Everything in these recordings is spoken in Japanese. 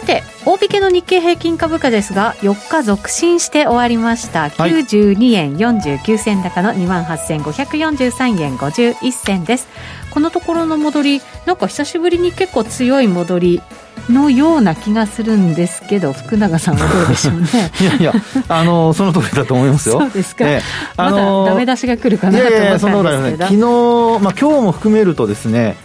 さて大引けの日経平均株価ですが4日続伸して終わりました、はい、92円49銭高の2万8543円51銭です。このところの戻りなんか久しぶりに結構強い戻りのような気がするんですけど福永さんはどうでしょうね。いやいやあの その通りだと思いますよ。そうですか、えあのまだダメ出しが来るかなと思ったんですけど。いやいやそのね、昨日、まあ、今日も含めるとですね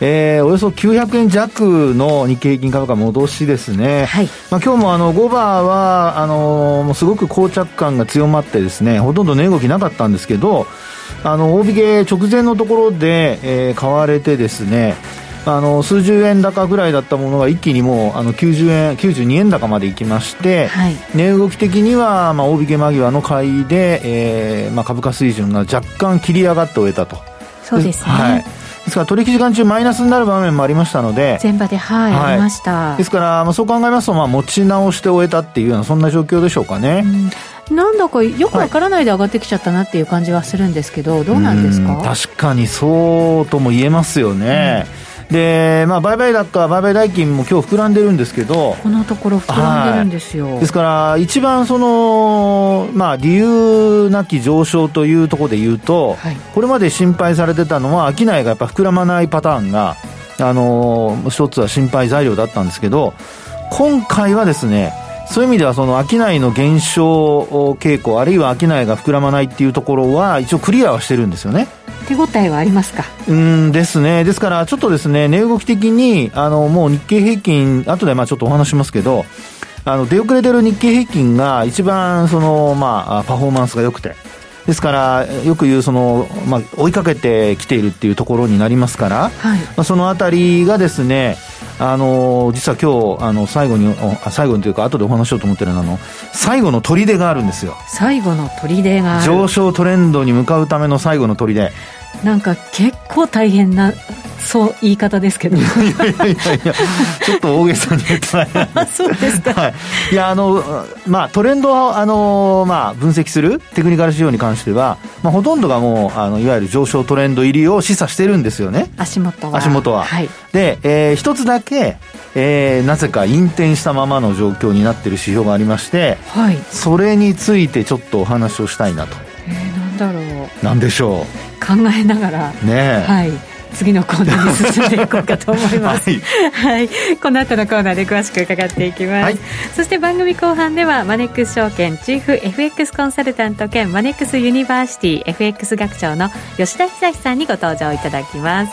えー、およそ900円弱の日経平均株価戻しですね、はい。まあ、今日もあの5バーはあのもうすごく膠着感が強まってですねほとんど値動きなかったんですけどあの大引け直前のところで、えー、買われてですねあの数十円高ぐらいだったものが一気にもうあの90円92円高までいきまして、はい、値動き的には、まあ、大引け間際の買いで、えーまあ、株価水準が若干切り上がって終えたと。そうですね、はいですから取引時間中マイナスになる場面もありましたので前場ではい、はい、ありました。ですから、まあ、そう考えますと、まあ、持ち直して終えたっていうようなそんな状況でしょうかね、うん、なんだかよくわからないで上がってきちゃったなっていう感じはするんですけどどうなんですか？確かにそうとも言えますよね、うんで、まあ、売買高、売買代金も今日膨らんでるんですけど、このところ膨らんでるんですよ。はい、ですから、一番その、まあ、理由なき上昇というところで言うと、はい、これまで心配されてたのは、商いがやっぱ膨らまないパターンが、あの一つは心配材料だったんですけど、今回はですね、そういう意味ではその商いの減少傾向、あるいは商いが膨らまないっていうところは、一応クリアはしてるんですよね。手応えはありますか？うんですね、ですからちょっとですね、値動き的に、あのもう日経平均、後でまあちょっとお話しますけど、あの出遅れてる日経平均が一番その、まあ、パフォーマンスが良くて、ですから、よく言うその、まあ、追いかけてきているっていうところになりますから、はい、まあ、そのあたりがですね、あの実は今日あの最後に最後にというか後でお話しようと思ってるのあの最後の砦があるんですよ。最後の砦が上昇トレンドに向かうための最後の砦なんか結構大変なそう言い方ですけど。いやいやいやちょっと大げさに言ったら そうですか、はい、いやあのまあトレンドをあの、まあ、分析するテクニカル仕様に関しては、まあ、ほとんどがもうあのいわゆる上昇トレンド入りを示唆してるんですよね。足元は。足元は、はい、で、えー、一つだけえー、なぜか引転したままの状況になっている指標がありまして、はい、それについてちょっとお話をしたいなと。だろう。なんでしょう。考えながら、ねはい、次のコーナーに進んでいこうかと思います、はい、はい、この後のコーナーで詳しく伺っていきます、はい、そして番組後半ではマネックス証券チーフ FX コンサルタント兼マネックスユニバーシティ FX 学長の吉田久さんにご登場いただきます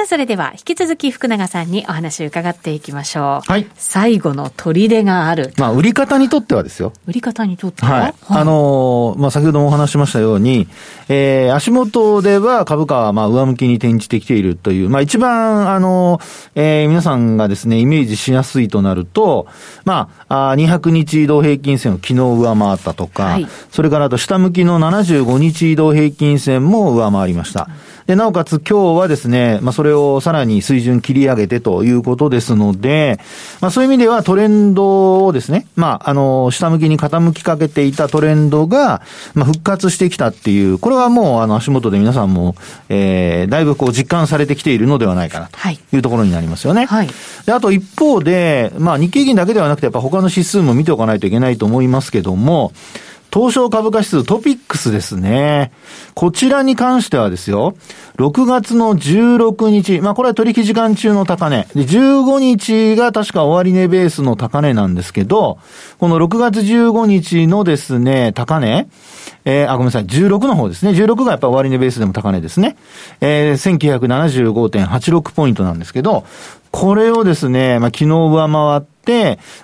さあ、それでは引き続き福永さんにお話を伺っていきましょう。はい。最後の砦がある。まあ、売り方にとってはですよ。売り方にとっては、はい、あのー、まあ、先ほどもお話しましたように、えー、足元では株価はまあ上向きに転じてきているという、まあ、一番、あのー、えー、皆さんがですね、イメージしやすいとなると、まあ、あ200日移動平均線を昨日上回ったとか、はい、それからあと下向きの75日移動平均線も上回りました。で、なおかつ今日はですね、まあ、それをさらに水準切り上げてということですので、まあ、そういう意味ではトレンドをですね、まあ、あの、下向きに傾きかけていたトレンドが、まあ、復活してきたっていう、これはもう、あの、足元で皆さんも、えー、だいぶこう実感されてきているのではないかなというところになりますよね。はい。で、あと一方で、まあ、日経平均だけではなくて、やっぱ他の指数も見ておかないといけないと思いますけども、東証株価指数トピックスですね。こちらに関してはですよ、6月の16日、まあこれは取引時間中の高値。で、15日が確か終値ベースの高値なんですけど、この6月15日のですね、高値、えー、あ、ごめんなさい、16の方ですね。16がやっぱ終値ベースでも高値ですね。えー、1975.86ポイントなんですけど、これをですね、まあ、昨日上回って、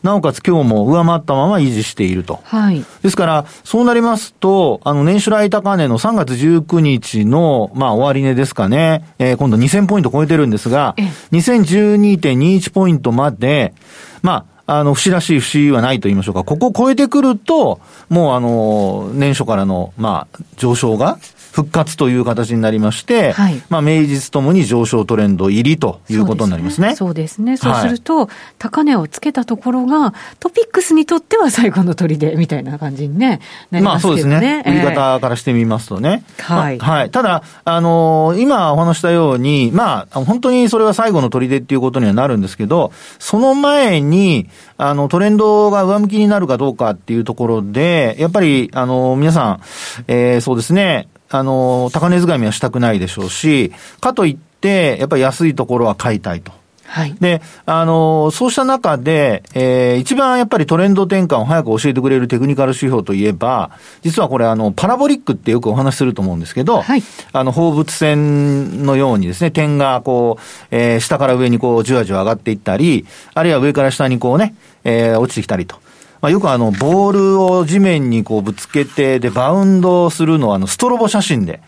なおかつ今日も上回ったまま維持していると。はい。ですから、そうなりますと、あの、年初来高値の3月19日の、まあ、終値ですかね、えー、今度2000ポイント超えてるんですが、2012.21ポイントまで、まあ、あの、節らしい節はないと言いましょうか。ここを超えてくると、もうあの、年初からの、まあ、上昇が復活という形になりまして、はい、まあ、名実ともに上昇トレンド入りということになりますね。そうですね。そうすると、はい、高値をつけたところが、トピックスにとっては最後の砦みたいな感じにね、なりますけどね。まあそうですね。売り方からしてみますとね。はい、まあ、はい。ただ、あのー、今お話したように、まあ、本当にそれは最後の砦っていうことにはなるんですけど、その前に、あの、トレンドが上向きになるかどうかっていうところで、やっぱり、あの、皆さん、えー、そうですね、あの、高値掴みはしたくないでしょうし、かといって、やっぱり安いところは買いたいと。はい。で、あの、そうした中で、えー、一番やっぱりトレンド転換を早く教えてくれるテクニカル指標といえば、実はこれあの、パラボリックってよくお話しすると思うんですけど、はい。あの、放物線のようにですね、点がこう、えー、下から上にこう、じわじわ上がっていったり、あるいは上から下にこうね、えー、落ちてきたりと。まあ、よくあの、ボールを地面にこうぶつけて、で、バウンドするのはあの、ストロボ写真で、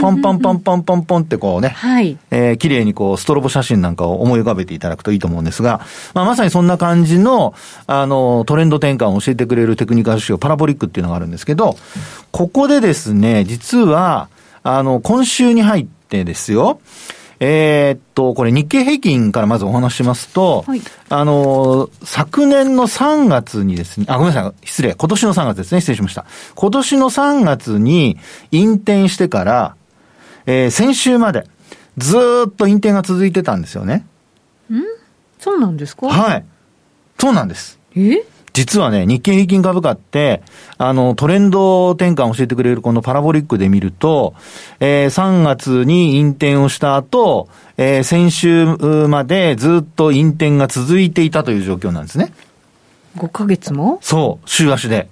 ポンポンポンポンポンポンってこうね、はい。えー、綺麗にこう、ストロボ写真なんかを思い浮かべていただくといいと思うんですが、まあ、まさにそんな感じの、あの、トレンド転換を教えてくれるテクニカル指標、パラボリックっていうのがあるんですけど、ここでですね、実は、あの、今週に入ってですよ、えー、っと、これ日経平均からまずお話しますと、はい、あの、昨年の3月にですね、あ、ごめんなさい、失礼、今年の3月ですね、失礼しました。今年の3月に引転してから、えー、先週まで、ずっと引転が続いてたんですよね。ん？そうなんですか？はい。そうなんです。え？実はね、日経平均株価って、あの、トレンド転換を教えてくれるこのパラボリックで見ると、えー、3月に引転をした後、えー、先週までずっと引転が続いていたという状況なんですね。5ヶ月も？そう、週足で。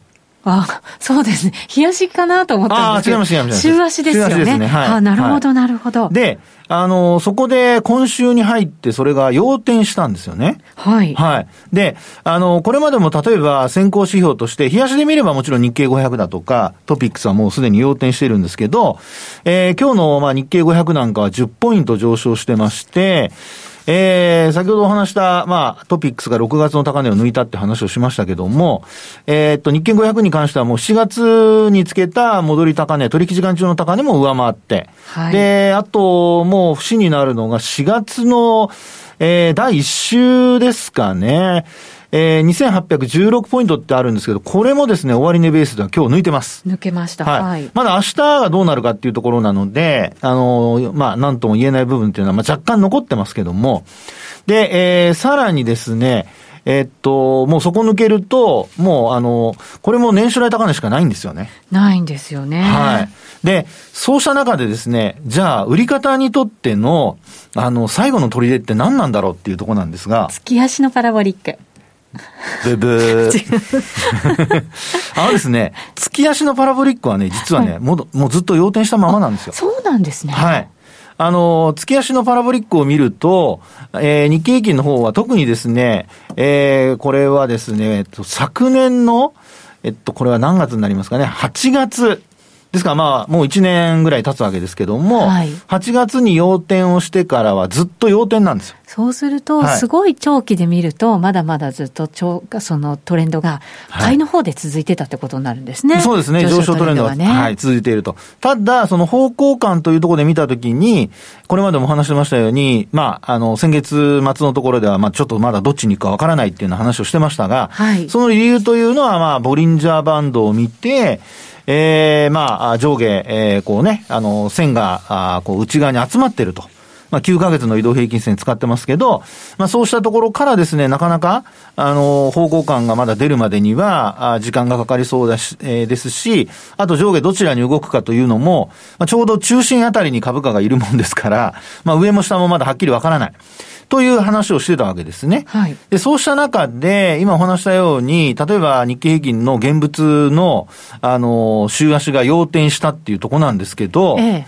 あ、そうですね。冷やしかなと思ったんですけど。あ、違います、違います。週足ですよね。週足ですね。はい。あ、なるほど、なるほど。で、あの、そこで今週に入ってそれが要転したんですよね。はい。はい。で、あの、これまでも例えば先行指標として、冷やしで見ればもちろん日経500だとか、トピックスはもうすでに要転してるんですけど、えー、今日のまあ日経500なんかは10ポイント上昇してまして、えー、先ほどお話した、まあ、トピックスが6月の高値を抜いたって話をしましたけども、えー、っと、日経500に関してはもう7月につけた戻り高値、取引時間中の高値も上回って、はい、で、あと、もう節になるのが4月の、えー、第1週ですかね。えー、2816ポイントってあるんですけど、これもですね、終値ベースでは今日抜いてます。抜けました。はい。はい、まだ明日がどうなるかっていうところなので、あの、まあ、なんとも言えない部分っていうのは、まあ、若干残ってますけども、で、えー、さらにですね、えー、っと、もうそこ抜けると、もうあの、これも年初来高値しかないんですよね。ないんですよね。はい。で、そうした中でですね、じゃあ、売り方にとっての、あの、最後の砦って何なんだろうっていうところなんですが。月足のパラボリック。ブブー。あのですね、月足のパラボリックはね、実はね、はい、もうもうずっと要点したままなんですよ。そうなんですね。はい。あの、月足のパラボリックを見ると、えー、日経平均の方は特にですね、えー、これはですね、えっと、昨年の、えっと、これは何月になりますかね、8月ですからまあ、もう1年ぐらい経つわけですけども、はい、8月に要点をしてからはずっと要点なんですよ。そうすると、すごい長期で見ると、まだまだずっと長そのトレンドが買いの方で続いてたってことになるんですね。はい、そうですね。上昇トレンドは、ね、はい、続いていると。ただ、その方向感というところで見たときに、これまでも話してましたように、まあ、あの、先月末のところでは、まあ、ちょっとまだどっちに行くかわからないっていうような話をしてましたが、はい、その理由というのは、まあ、ボリンジャーバンドを見て、えー、まあ、上下、えー、こうね、あの、線が、あこう、内側に集まってると。まあ、9ヶ月の移動平均線使ってますけど、まあ、そうしたところからですね、なかなか、あの、方向感がまだ出るまでには、あ時間がかかりそうだし、えー、ですし、あと上下どちらに動くかというのも、まあ、ちょうど中心あたりに株価がいるもんですから、まあ、上も下もまだはっきりわからない。という話をしてたわけですね。はい。で、そうした中で、今お話したように、例えば日経平均の現物の、あの、週足が要点したっていうとこなんですけど、ええ、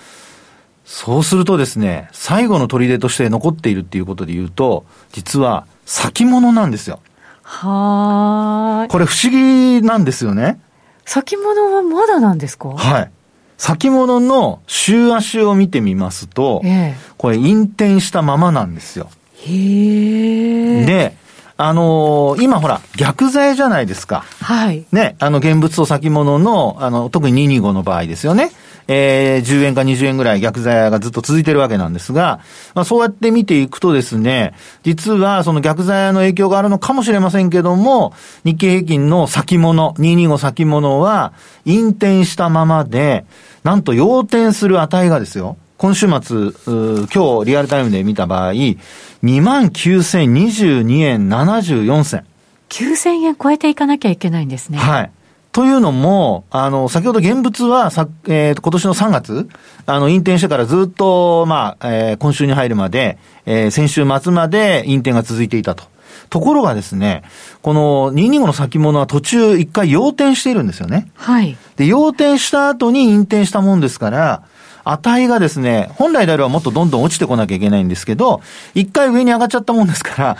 そうするとですね、最後の砦として残っているっていうことで言うと、実は先物なんですよ。はい。これ不思議なんですよね。先物はまだなんですか？はい。先物の週足を見てみますと、ええ、これ、引転したままなんですよ。へで、あのー、今ほら、逆剤じゃないですか。はい。ね、あの、現物と先物の、あの、特に225の場合ですよね。えー、10円か20円ぐらい逆剤がずっと続いてるわけなんですが、まあそうやって見ていくとですね、実はその逆剤の影響があるのかもしれませんけども、日経平均の先物、225先物は、引転したままで、なんと要点する値がですよ、今週末、今日リアルタイムで見た場合、29,022円74銭。9000円超えていかなきゃいけないんですね。はい。というのも、あの、先ほど現物はさ、えー、今年の3月、あの、引転してからずっと、まあ、えー、今週に入るまで、えー、先週末まで引転が続いていたと。ところがですね、この225の先物は途中一回要点しているんですよね。はい。で、要点した後に引転したもんですから、値がですね、本来であればもっとどんどん落ちてこなきゃいけないんですけど、一回上に上がっちゃったもんですか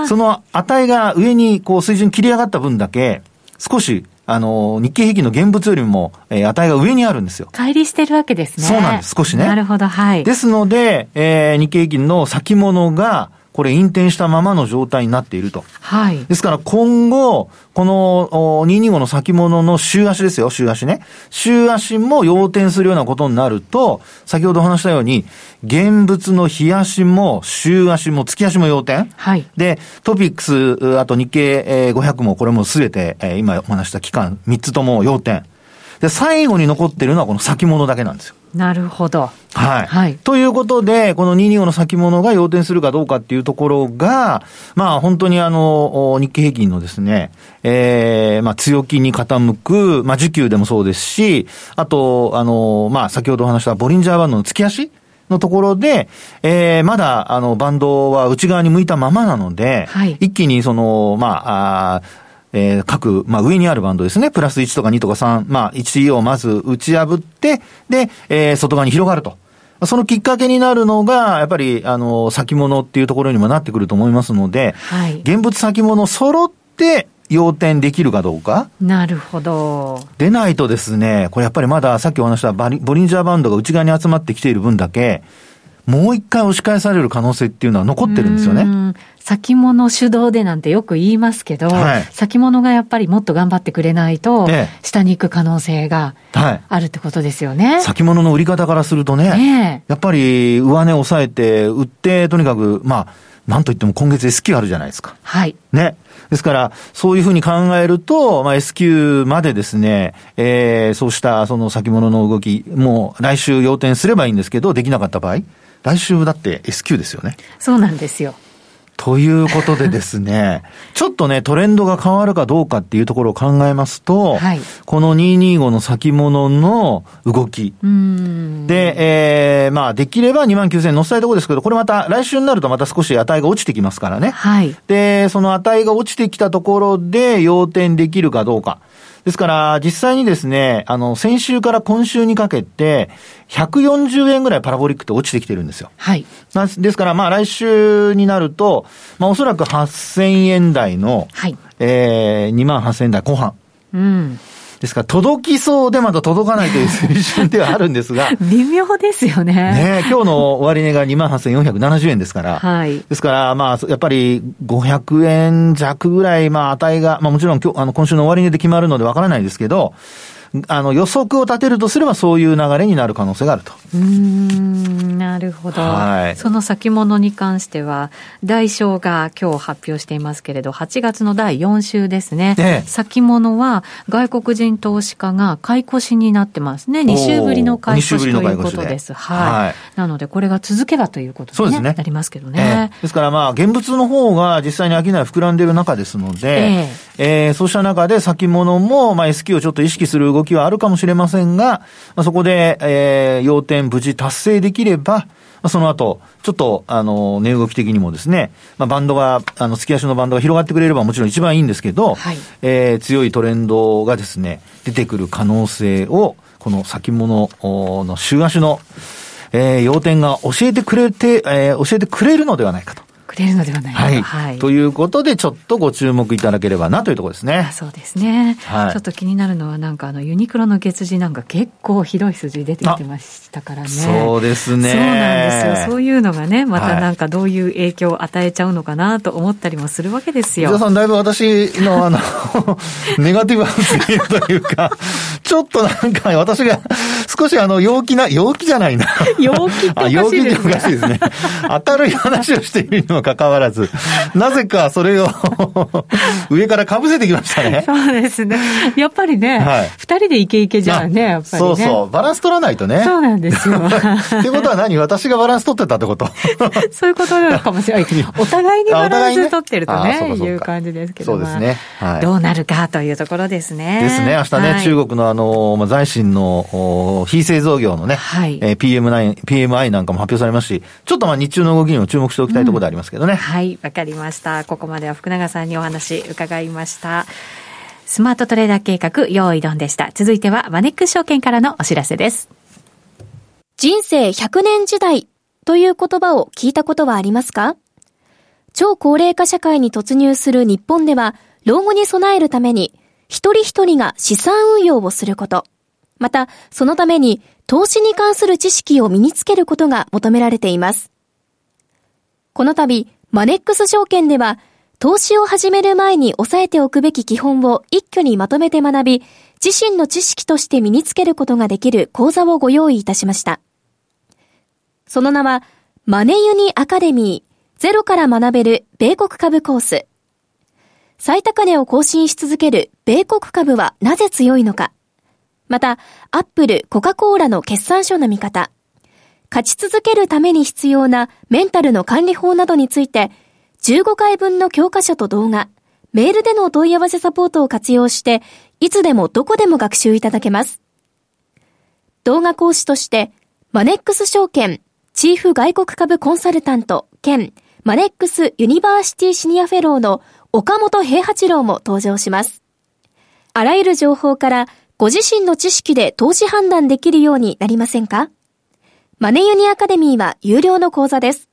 ら、その値が上にこう水準切り上がった分だけ、少しあの、日経平均の現物よりも、えー、値が上にあるんですよ。乖離してるわけですね。そうなんです、少しね。なるほど、はい。ですので、えー、日経平均の先物が、これ、引転したままの状態になっていると。はい。ですから今後、この225の先物の週足ですよ、週足ね。週足も要点するようなことになると、先ほど話したように、現物の日足も週足も月足も要点。はい。で、トピックス、あと日経500もこれもすべて、今お話した期間3つとも要点。で、最後に残ってるのはこの先物だけなんですよ。なるほど。はい。はい。ということで、この225の先物が要点するかどうかっていうところが、まあ本当にあの、日経平均のですね、ええー、まあ強気に傾く、まあ需給でもそうですし、あと、あの、まあ先ほどお話したボリンジャーバンドの月足のところで、えー、まだ、あの、バンドは内側に向いたままなので、はい、一気にその、まあ、あえー、各、まあ、上にあるバンドですね。プラス1とか2とか3、まあ、1をまず打ち破って、で、えー、外側に広がると。そのきっかけになるのが、やっぱり、あの、先物っていうところにもなってくると思いますので、はい、現物先物揃って、要点できるかどうか。なるほど。でないとですね、これやっぱりまださっきお話したボリンジャーバンドが内側に集まってきている分だけ、もう一回押し返される可能性っていうのは残ってるんですよね。先物主導でなんてよく言いますけど、はい、先物がやっぱりもっと頑張ってくれないと、下に行く可能性があるってことですよね。はい、先物の売り方からするとね、ねやっぱり上値抑えて、売って、とにかく、まあ、なんといっても今月 S q あるじゃないですか。はい。ね。ですから、そういうふうに考えると、まあ、S q までですね、えー、そうしたその先物の動き、もう来週要点すればいいんですけど、できなかった場合、来週だって S q ですよね。そうなんですよ。ということでですね、ちょっとね、トレンドが変わるかどうかっていうところを考えますと、はい、この225の先物の動き。で、えー、まあ、できれば2万9000円乗せたいところですけど、これまた来週になるとまた少し値が落ちてきますからね。はい。で、その値が落ちてきたところで要点できるかどうか。ですから、実際にですね、あの、先週から今週にかけて、140円ぐらいパラボリックって落ちてきてるんですよ。はい。ですから、まあ来週になると、まあおそらく8000円台の、はい。えー、2万8000円台後半。うん。ですから、届きそうでまだ届かないという水準ではあるんですが。微妙ですよね。ね今日の終値が28,470円ですから。はい。ですから、まあ、やっぱり500円弱ぐらい、まあ、値が、まあもちろん今日、あの、今週の終値で決まるのでわからないですけど、あの、予測を立てるとすればそういう流れになる可能性があると。うん、なるほど。はい。その先物に関しては、代償が今日発表していますけれど、8月の第4週ですね。ええ、先物は外国人投資家が買い越しになってますね。2週ぶりの買い越しということです。はい、はい。なので、これが続けばということに、ね、ね、なりますけどね。え、ですからまあ、現物の方が実際に商い膨らんでいる中ですので、ええー、そうした中で先物も、まあ、S q をちょっと意識する動きはあるかもしれませんが、まあ、そこで、えー、要点無事達成できれば、まあ、その後、ちょっと、あの、値動き的にもですね、まあ、バンドが、あの、月足のバンドが広がってくれればもちろん一番いいんですけど、はい、えー、強いトレンドがですね、出てくる可能性を、この先物の週足の、えー、要点が教えてくれて、えー、教えてくれるのではないかと。くれるのではないか、はい、はい。ということで、ちょっとご注目いただければなというところですね。そうですね。はい、ちょっと気になるのは、なんかあの、ユニクロの月次なんか結構ひどい数字出てきてましたからね。そうですね。そうなんですよ。そういうのがね、またなんかどういう影響を与えちゃうのかなと思ったりもするわけですよ。伊さん、だいぶ私のあの、ネガティブ発言というか、ちょっとなんか私が 少しあの、陽気な、陽気じゃないな。陽気っておかしいですね。陽気っておかしいですね。明るい話をしているにもかかわらず、なぜかそれを 上からかぶせてきましたね。そうですね。やっぱりね、はい、二人でイケイケじゃんね、やっぱり、ね、そうそう。バランス取らないとね。そうなんですよ。ってことは何？私がバランス取ってたってこと？そういうことなのかもしれない。お互いにバランス取ってるとね、ねいう感じですけど。そうですね。はい、どうなるかというところですね。ですね。明日ね、はい、中国のあの、まあ、財新の非製造業のね、はい、えー、PM9、PMI なんかも発表されますし、ちょっとまあ日中の動きにも注目しておきたいところでありますけどね。うん、はい、わかりました。ここまでは福永さんにお話伺いました。スマートトレーダー計画、用意ドンでした。続いては、マネックス証券からのお知らせです。人生100年時代という言葉を聞いたことはありますか？超高齢化社会に突入する日本では、老後に備えるために、一人一人が資産運用をすること。また、そのために投資に関する知識を身につけることが求められています。この度、マネックス証券では、投資を始める前に押さえておくべき基本を一挙にまとめて学び、自身の知識として身につけることができる講座をご用意いたしました。その名は、マネユニアカデミー、ゼロから学べる米国株コース。最高値を更新し続ける米国株はなぜ強いのか。また、アップル、コカ・コーラの決算書の見方。勝ち続けるために必要なメンタルの管理法などについて、15回分の教科書と動画、メールでの問い合わせサポートを活用して、いつでもどこでも学習いただけます。動画講師として、マネックス証券、チーフ外国株コンサルタント兼マネックスユニバーシティシニアフェローの岡元兵八郎も登場します。あらゆる情報からご自身の知識で投資判断できるようになりませんか？マネユニアカデミーは有料の講座です。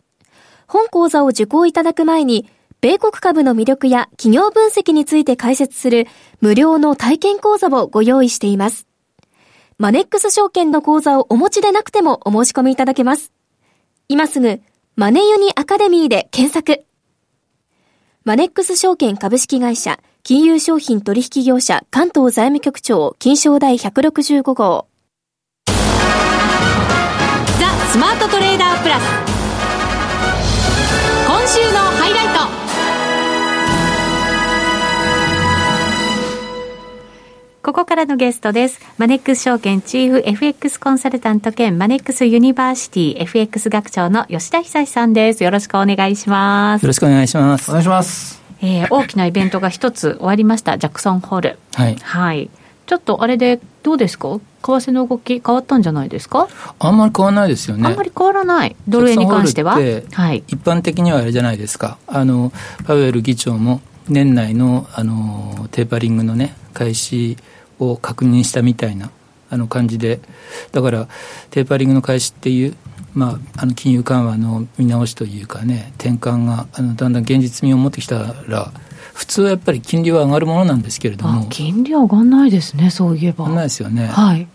本講座を受講いただく前に、米国株の魅力や企業分析について解説する無料の体験講座をご用意しています。マネックス証券の口座をお持ちでなくてもお申し込みいただけます。今すぐ、マネユニアカデミーで検索。マネックス証券株式会社、金融商品取引業者関東財務局長、金商第165号。ザスマートトレーダープラスここからのゲストです。マネックス証券チーフ FX コンサルタント兼マネックスユニバーシティ FX 学長の吉田恒さんです。よろしくお願いします。よろしくお願いします。お願いします。えー、大きなイベントが一つ終わりました。ジャクソンホール。はい。はい。ちょっとあれでどうですか？為替の動き変わったんじゃないですか？あんまり変わらないですよね。あんまり変わらない。ドル円に関しては？はい。一般的にはあれじゃないですか。あの、パウエル議長も年内の、あの、テーパリングのね、開始を確認したみたいな、あの感じで。だから、テーパリングの開始っていう、まあ、あの金融緩和の見直しというかね、転換があのだんだん現実味を持ってきたら、普通はやっぱり金利は上がるものなんですけれども。金利は上がらないですねそういえば。上がらないですよね。はい。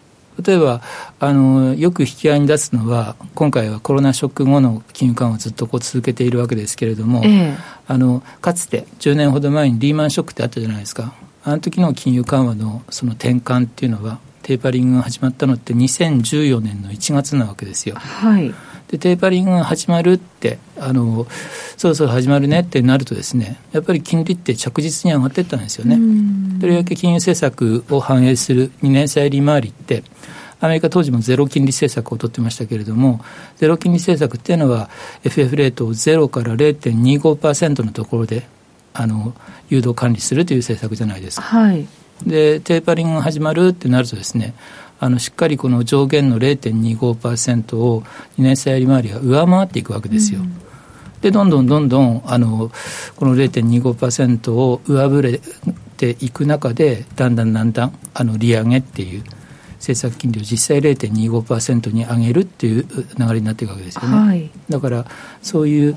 例えばあのよく引き合いに出すのは今回はコロナショック後の金融緩和をずっとこう続けているわけですけれども、ええ、あのかつて10年ほど前にリーマンショックってあったじゃないですかあの時の金融緩和のその転換っていうのはテーパリングが始まったのって2014年の1月なわけですよ。はいでテーパリングが始まるってあのそろそろ始まるねってなるとですねやっぱり金利って着実に上がっていったんですよね。とりわけ金融政策を反映する2年債利回りってアメリカ当時もゼロ金利政策を取ってましたけれどもゼロ金利政策っていうのは FF レートを0から0.25%のところであの誘導管理するという政策じゃないですか。はいでテーパリングが始まるってなるとですねあのしっかりこの上限の0.25%を2年債利回りが上回っていくわけですよ。うんでどんどんどんどんあのこの0.25%を上振れていく中でだんだんだんだんあの利上げっていう政策金利を実際0.25%に上げるっていう流れになっていくわけですよね、はい、だからそういう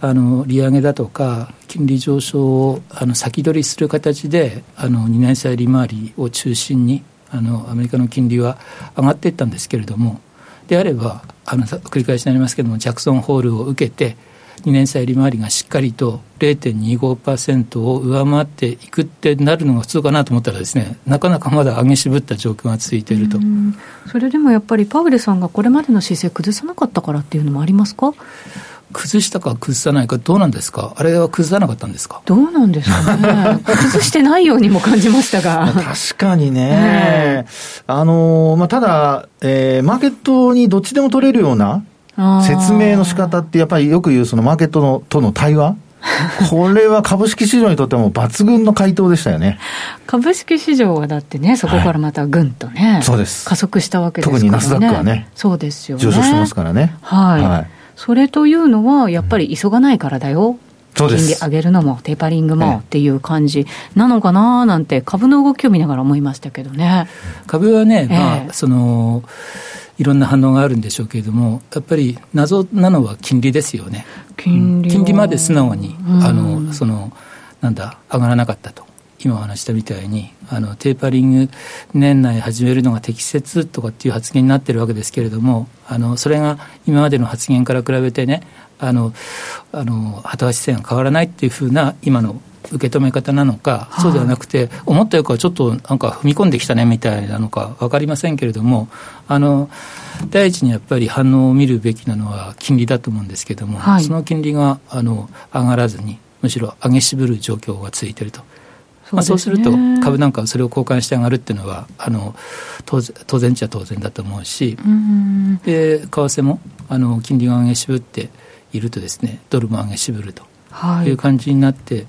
あの利上げだとか金利上昇をあの先取りする形であの2年債利回りを中心にあのアメリカの金利は上がっていったんですけれどもであればあの繰り返しになりますけれどもジャクソンホールを受けて2年債利回りがしっかりと0.25%を上回っていくってなるのが普通かなと思ったらですねなかなかまだ上げ渋った状況が続いていると。それでもやっぱりパウレさんがこれまでの姿勢崩さなかったからっていうのもありますか？崩したか崩さないかどうなんですか？あれは崩さなかったんですか？どうなんですかね？崩してないようにも感じましたが。確かにね、えー、あのまあ、ただ、えー、マーケットにどっちでも取れるような説明の仕方ってやっぱりよく言うそのマーケットのとの対話？これは株式市場にとっても抜群の回答でしたよね。株式市場はだってね、そこからまたぐんとね、はい、そうです加速したわけですからね。特にナスダックはね、そうですよね。上昇してますからね。はい。はい、それというのは、やっぱり急がないからだよ。金利上げるのもテーパリングもっていう感じなのかななんて株の動きを見ながら思いましたけどね。株はね、まあ、そのいろんな反応があるんでしょうけれども、やっぱり謎なのは金利ですよね。金利,、金利まで素直に、あのそのなんだ上がらなかったと。今お話したみたいにあのテーパリング年内始めるのが適切とかっていう発言になってるわけですけれどもあのそれが今までの発言から比べてねあのあの旗橋線が変わらないっていうふうな今の受け止め方なのか、そうではなくて、思ったよりはちょっとなんか踏み込んできたねみたいなのか分かりませんけれども、あの第一にやっぱり反応を見るべきなのは金利だと思うんですけれども、はい、その金利があの上がらずに、むしろ上げ渋る状況が続いていると。そう、ね、まあ、そうすると株なんかそれを交換して上がるっていうのはあの当然当然っちゃ当然だと思うし、で為替もあの金利が上げ渋っているとですねドルも上げ渋るとい。う感じになって、はい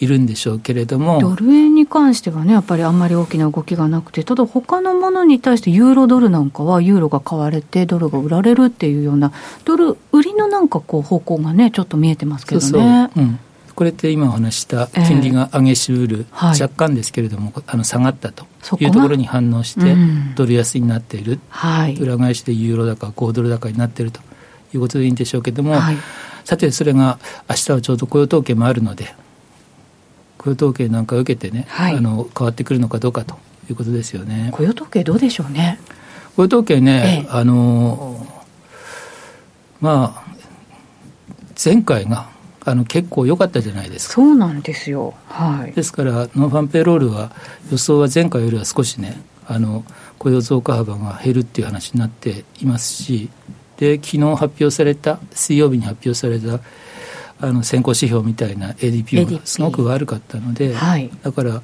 いるんでしょうけれども。ドル円に関してはね、やっぱりあんまり大きな動きがなくて、ただ他のものに対して、ユーロドルなんかは、ユーロが買われて、ドルが売られるっていうような、ドル売りのなんかこう方向がね、ちょっと見えてますけどね。そうそう。うん。これって今お話した金利が上げしうる、えー、若干ですけれども、はい、あの下がったというところに反応して、ドル安になっている、はい、裏返しでユーロ高、5ドル高になっているということでいいんでしょうけれども、はい、さて、それが明日はちょうど雇用統計もあるので、雇用統計なんか受けてね、はい、あの変わってくるのかどうかということですよね。雇用統計どうでしょうね。雇用統計ね、ええ、あのまあ前回があの結構良かったじゃないですか。そうなんですよ。はい。ですからノンファンペイロールは予想は前回よりは少しねあの雇用増加幅が減るっていう話になっていますし、で昨日発表された水曜日に発表されたあの先行指標みたいな ADP がすごく悪かったので、はい、だから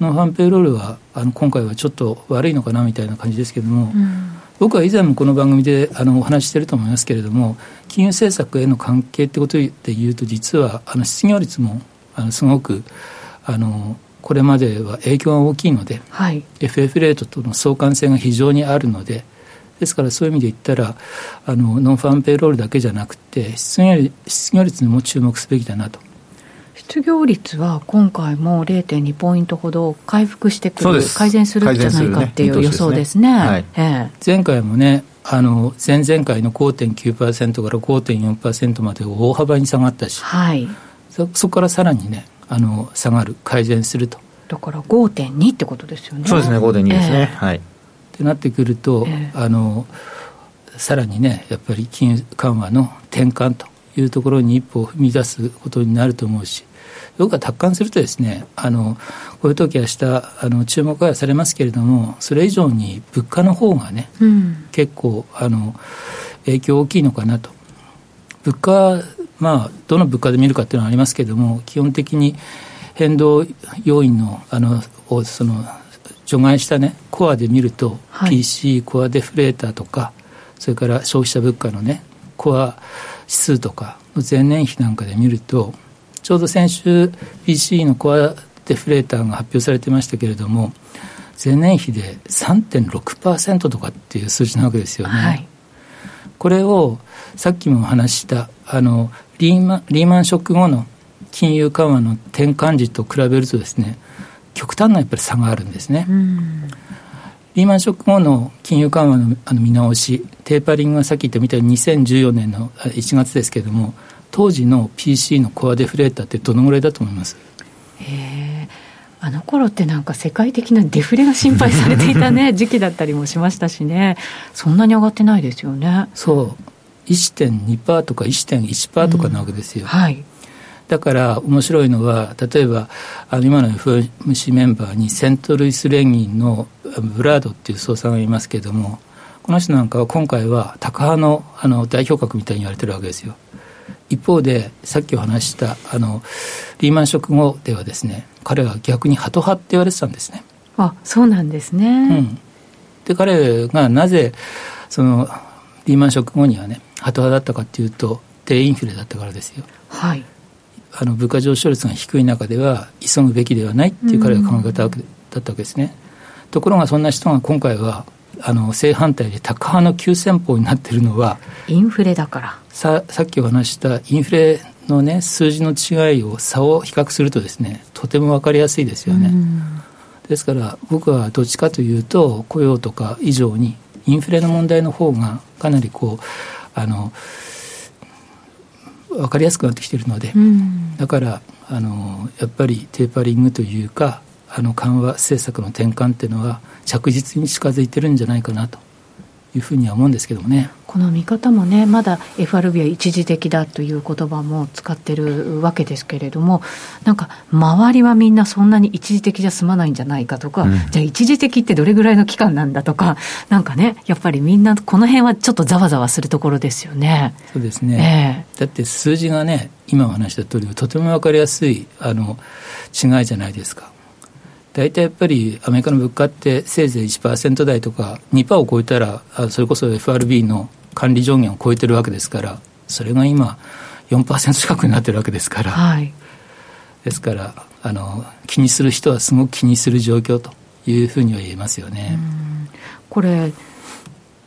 ノンファンペイロールはあの今回はちょっと悪いのかなみたいな感じですけれども、うん、僕は以前もこの番組であのお話ししてると思いますけれども金融政策への関係ってことでいうと実はあの失業率もあのすごくあのこれまでは影響が大きいので、はい、FF レートとの相関性が非常にあるのでですからそういう意味で言ったらあのノンファンペイロールだけじゃなくて失業失業率にも注目すべきだなと。失業率は今回も0.2ポイントほど回復してくる、改善するんじゃないかっていう予想ですね。すね。はい。ええ、前回もねあの前々回の5.9%から5.4%まで大幅に下がったし、はい、そそこからさらにねあの下がる改善すると。だから5.2ってことですよね。そうですね5.2ですね、え。はいってなってくると、えー、あのさらにねやっぱり金融緩和の転換というところに一歩踏み出すことになると思うし僕が達観するとですねあのこういう時はしたあの注目はされますけれどもそれ以上に物価の方がね、うん、結構あの影響大きいのかなと。物価まあどの物価で見るかっていうのはありますけれども基本的に変動要因のあのをその除外したねコアで見ると、はい、PC コアデフレーターとかそれから消費者物価のねコア指数とかの前年比なんかで見るとちょうど先週 PC のコアデフレーターが発表されてましたけれども前年比で3.6%とかっていう数字なわけですよね。はい、これをさっきも話したあのリーマリーマンショック後の金融緩和の転換時と比べるとですね極端なやっぱり差があるんですね。リーマンショック後の金融緩和のあの見直し、テーパリングはさっき言ったみたいに2014年の1月ですけれども、当時の PC のコアデフレーターってどのぐらいだと思います？へあの頃ってなんか世界的なデフレが心配されていたね 時期だったりもしましたしね。そんなに上がってないですよね。そう。1.2%とか1.1%とかなわけですよ、うん、はいだから面白いのは例えばあの今の FOMC メンバーにセントルイス連銀のブラードっていう総裁がいますけれどもこの人なんかは今回はタカ派のあの代表格みたいに言われてるわけですよ。一方でさっきお話したあのリーマンショック後ではですね彼は逆にハト派って言われてたんですね。あそうなんですね、うん、で彼がなぜそのリーマンショック後にはねハト派だったかっていうと低インフレだったからですよ。はいあの物価上昇率が低い中では急ぐべきではないっていう彼の考え方だったわけですね、うん、ところがそんな人が今回はあの正反対でタカ派の急先鋒になっているのはインフレだから。ささっきお話したインフレのね数字の違いを差を比較するとですねとても分かりやすいですよね、ですから僕はどっちかというと雇用とか以上にインフレの問題の方がかなりこうあの分かりやすくなってきているので、だからあのやっぱりテーパリングというかあの緩和政策の転換っていうのは着実に近づいてるんじゃないかなというふうには思うんですけどもね。この見方もね、まだ FRB は一時的だという言葉も使ってるわけですけれども、なんか、周りはみんなそんなに一時的じゃ済まないんじゃないかとか、うん、じゃあ一時的ってどれぐらいの期間なんだとか、なんかね、やっぱりみんな、この辺はちょっとざわざわするところですよね。そうですね。えー、だって数字がね、今お話した通り、とても分かりやすいあの違いじゃないですか。大体やっぱりアメリカの物価ってせいぜい1%台とか2%を超えたらそれこそ FRB の管理上限を超えてるわけですからそれが今4%近くになってるわけですから、はい、ですからあの気にする人はすごく気にする状況というふうには言えますよね。これ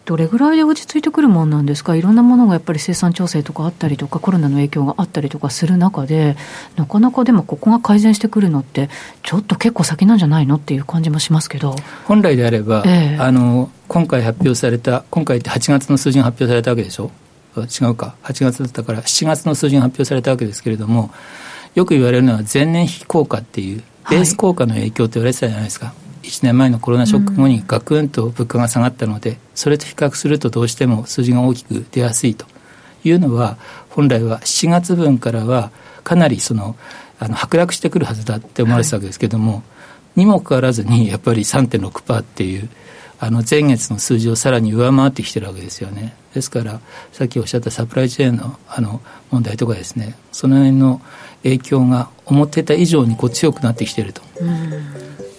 どれぐらいで落ち着いてくるもんなんですか、いろんなものがやっぱり生産調整とかあったりとか、コロナの影響があったりとかする中で、なかなかでもここが改善してくるのって、ちょっと結構先なんじゃないのっていう感じもしますけど。本来であれば、えー、あの今回発表された、今回って8月の数字が発表されたわけでしょ、違うか、8月だったから、7月の数字が発表されたわけですけれども、よく言われるのは前年比効果っていう、ベース効果の影響と言われてたじゃないですか。はい1年前のコロナショック後にガクンと物価が下がったので、それと比較するとどうしても数字が大きく出やすいというのは、本来は7月分からはかなりそのあの剥落してくるはずだって思われてたわけですけれども、はい、にもかかわらずにやっぱり3.6%っていうあの前月の数字をさらに上回ってきてるわけですよね。ですからさっきおっしゃったサプライチェーンのあの問題とかですねその辺の影響が思ってた以上にこう強くなってきていると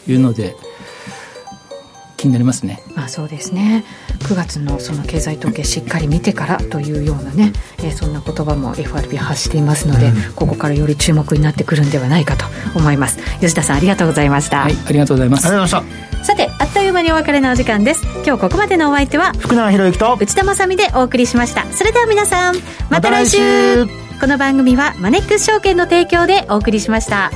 いうので。気になりますね。まあそうですね。9月のその経済統計しっかり見てからというようなね、えー、そんな言葉も FRB 発していますので、うん、ここからより注目になってくるんではないかと思います。吉田さんありがとうございました。はい、ありがとうございます。ありがとうございました。さてあっという間にお別れのお時間です今日ここまでのお相手は福永博之と内田まさでお送りしましたそれでは皆さんまた来週,、ま、来週この番組はマネックス証券の提供でお送りしました